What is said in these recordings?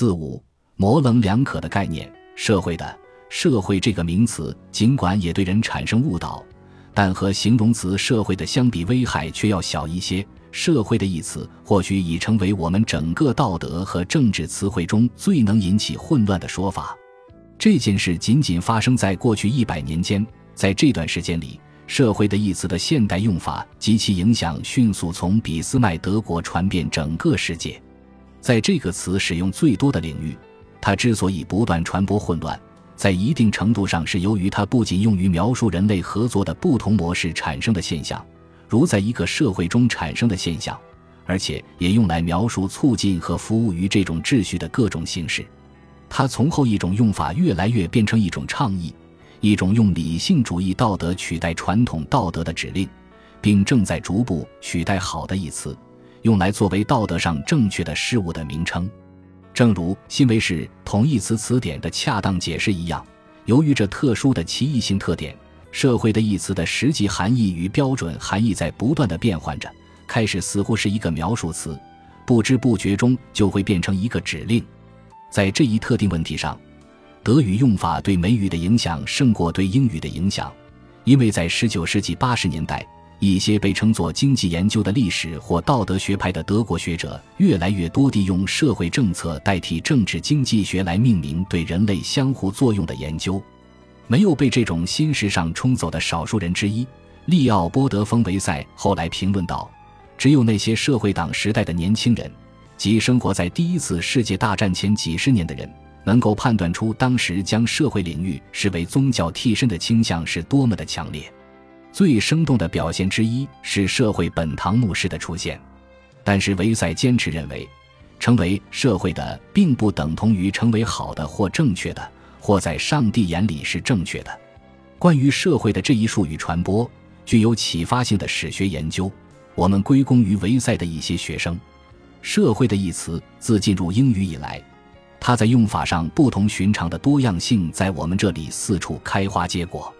四五模棱两可的概念，社会的社会这个名词，尽管也对人产生误导，但和形容词社会的相比，危害却要小一些。社会的一词，或许已成为我们整个道德和政治词汇中最能引起混乱的说法。这件事仅仅发生在过去一百年间，在这段时间里，社会的一词的现代用法及其影响迅速从俾斯麦德国传遍整个世界。在这个词使用最多的领域，它之所以不断传播混乱，在一定程度上是由于它不仅用于描述人类合作的不同模式产生的现象，如在一个社会中产生的现象，而且也用来描述促进和服务于这种秩序的各种形式。它从后一种用法越来越变成一种倡议，一种用理性主义道德取代传统道德的指令，并正在逐步取代“好的”一词，用来作为道德上正确的事物的名称。正如新维氏同义词词典的恰当解释一样，由于这特殊的奇异性特点，“社会”的一词的实际含义与标准含义在不断的变换着，开始似乎是一个描述词，不知不觉中就会变成一个指令。在这一特定问题上，德语用法对美语的影响胜过对英语的影响，因为在19世纪80年代，一些被称作经济研究的历史或道德学派的德国学者越来越多地用社会政策代替政治经济学来命名对人类相互作用的研究。没有被这种新时尚冲走的少数人之一，利奥波德·冯·维塞后来评论道：“只有那些社会党时代的年轻人。”即生活在第一次世界大战前几十年的人，能够判断出当时将社会领域视为宗教替身的倾向是多么的强烈。最生动的表现之一是社会本堂牧师的出现。但是维塞坚持认为，成为社会的并不等同于成为好的或正确的，或在上帝眼里是正确的。关于社会的这一术语传播具有启发性的史学研究，我们归功于维塞的一些学生。社会的一词自进入英语以来，它在用法上不同寻常的多样性在我们这里四处开花结果。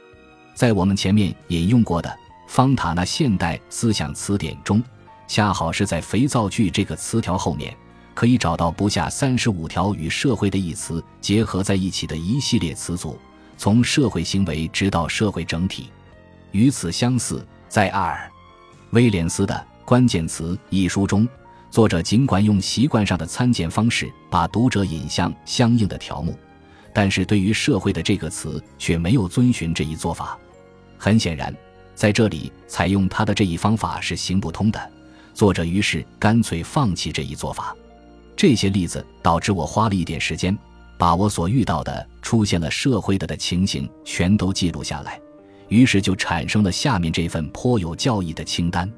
在我们前面引用过的方塔纳现代思想词典中，恰好是在“肥皂剧”这个词条后面，可以找到不下三十五条与“社会”的一词结合在一起的一系列词组，从社会行为直到社会整体。与此相似，在阿尔·威廉斯的《关键词》一书中。作者尽管用习惯上的参见方式把读者引向相应的条目，但是对于“社会”的这个词却没有遵循这一做法。很显然，在这里采用他的这一方法是行不通的。作者于是干脆放弃这一做法。这些例子导致我花了一点时间，把我所遇到的出现了“社会”的的情形全都记录下来，于是就产生了下面这份颇有教义的清单。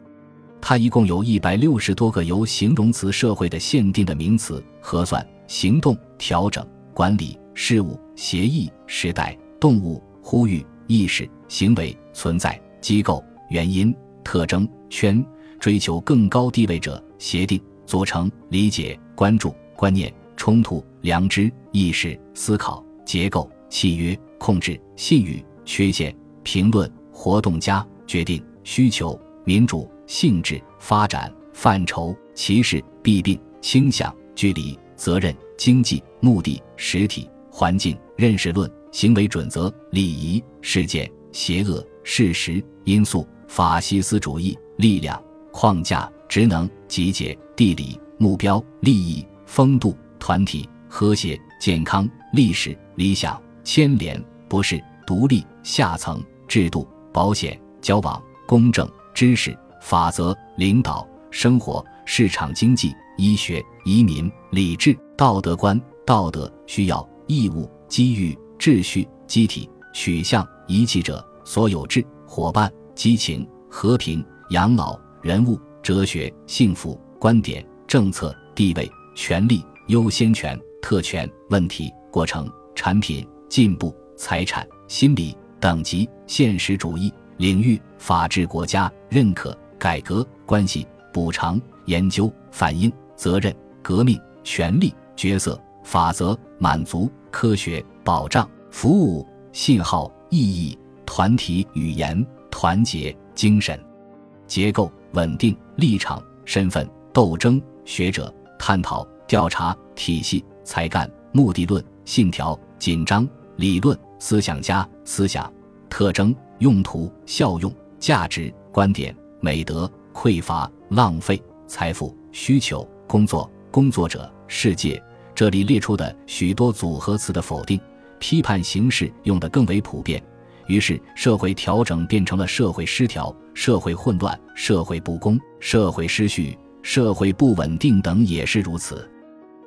它一共有一百六十多个由形容词“社会”的限定的名词：核算、行动、调整、管理、事物、协议、时代、动物、呼吁、意识、行为、存在、机构、原因、特征、圈、追求更高地位者、协定、组成、理解、关注、观念、冲突、良知、意识、思考、结构、契约、控制、信誉、缺陷、评论、活动家、决定、需求、民主。性质、发展、范畴、歧视、弊病、倾向、距离、责任、经济、目的、实体、环境、认识论、行为准则、礼仪、事件、邪恶、事实、因素、法西斯主义、力量、框架、职能、集结、地理、目标、利益、风度、团体、和谐、健康、历史、理想、牵连、不是、独立、下层、制度、保险、交往、公正、知识。法则、领导、生活、市场经济、医学、移民、理智、道德观、道德需要、义务、机遇、秩序、机体、取向、遗弃者、所有制、伙伴、激情、和平、养老、人物、哲学、幸福、观点、政策、地位、权利、优先权、特权、问题、过程、产品、进步、财产、心理、等级、现实主义、领域、法治国家、认可。改革关系、补偿、研究、反应、责任、革命、权利、角色、法则、满足、科学、保障、服务、信号、意义、团体、语言、团结、精神、结构、稳定、立场、身份、斗争、学者、探讨、调查、体系、才干、目的论、信条、紧张、理论、思想家、思想、特征、用途、效用、价值、观点、美德、匮乏、浪费、财富、需求、工作、工作者、世界。这里列出的许多组合词的否定、批判形式用得更为普遍，于是社会调整变成了社会失调、社会混乱、社会不公、社会失序、社会不稳定等也是如此。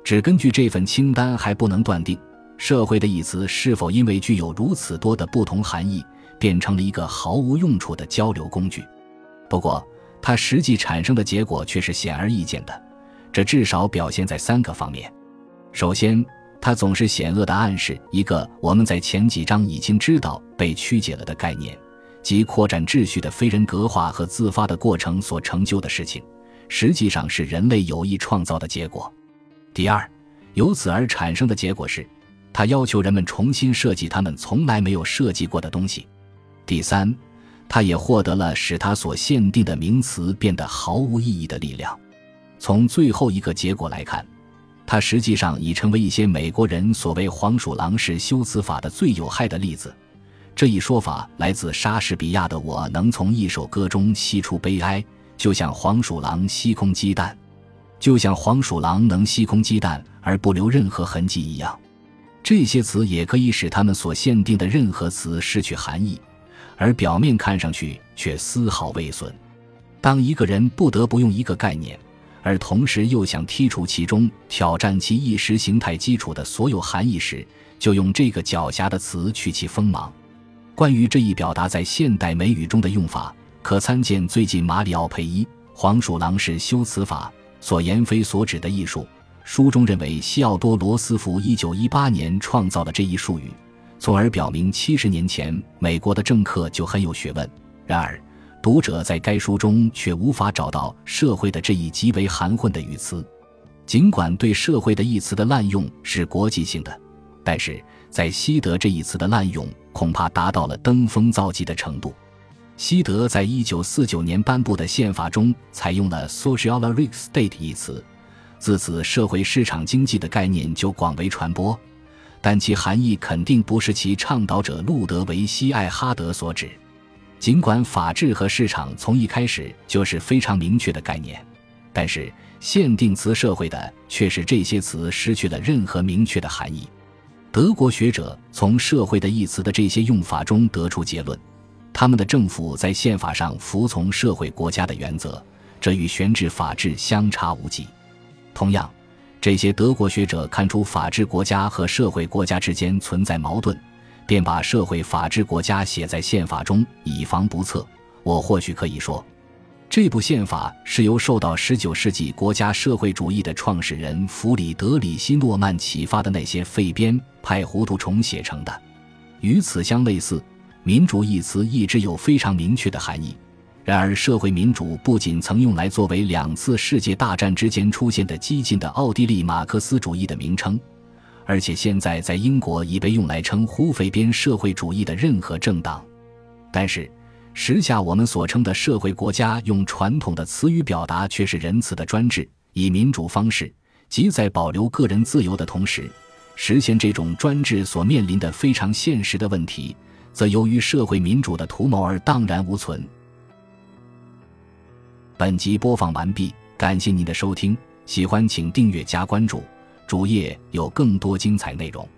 只根据这份清单还不能断定“社会”的一词是否因为具有如此多的不同含义，变成了一个毫无用处的交流工具。不过，它实际产生的结果却是显而易见的，这至少表现在三个方面。首先，它总是险恶地暗示一个我们在前几章已经知道被曲解了的概念，即扩展秩序的非人格化和自发的过程所成就的事情，实际上是人类有意创造的结果。第二，由此而产生的结果是，它要求人们重新设计他们从来没有设计过的东西。第三，它也获得了使它所限定的名词变得毫无意义的力量。从最后一个结果来看。它实际上已成为一些美国人所谓“黄鼠狼式修辞法”的最有害的例子。这一说法来自莎士比亚的“我能从一首歌中吸出悲哀，就像黄鼠狼吸空鸡蛋，就像黄鼠狼能吸空鸡蛋而不留任何痕迹一样。”这些词也可以使他们所限定的任何词失去含义，而表面看上去却丝毫未损。当一个人不得不用一个概念。而同时又想剔除其中挑战其意识形态基础的所有含义时，就用这个狡黠的词去其锋芒。关于这一表达在现代美语中的用法，可参见最近马里奥佩伊《黄鼠狼式修辞法》所言非所指的艺术书中认为西奥多·罗斯福1918年创造了这一术语，从而表明七十年前美国的政客就很有学问。然而。读者在该书中却无法找到“社会”的这一极为含混的语词，尽管对“社会”的一词的滥用是国际性的，但是在西德这一词的滥用恐怕达到了登峰造极的程度。西德在一九四九年颁布的宪法中采用了 “socialist state” 一词，自此社会市场经济的概念就广为传播，但其含义肯定不是其倡导者路德维希·艾哈德所指。尽管法治和市场从一开始就是非常明确的概念，但是限定词“社会”的却使这些词失去了任何明确的含义。德国学者从“社会”的一词的这些用法中得出结论：他们的政府在宪法上服从社会国家的原则，这与悬置法治相差无几。同样，这些德国学者看出法治国家和社会国家之间存在矛盾。便把社会法治国家写在宪法中，以防不测。我或许可以说，这部宪法是由受到19世纪国家社会主义的创始人弗里德里希·诺曼启发的那些废编派糊涂虫写成的。与此相类似，“民主”一词一直有非常明确的含义。然而，社会民主不仅曾用来作为两次世界大战之间出现的激进的奥地利马克思主义的名称。而且现在在英国已被用来称呼废编社会主义的任何政党，但是时下我们所称的社会国家用传统的词语表达却是仁慈的专制，以民主方式，即在保留个人自由的同时，实现这种专制所面临的非常现实的问题，则由于社会民主的图谋而荡然无存。本集播放完毕，感谢您的收听，喜欢请订阅加关注。主页有更多精彩内容。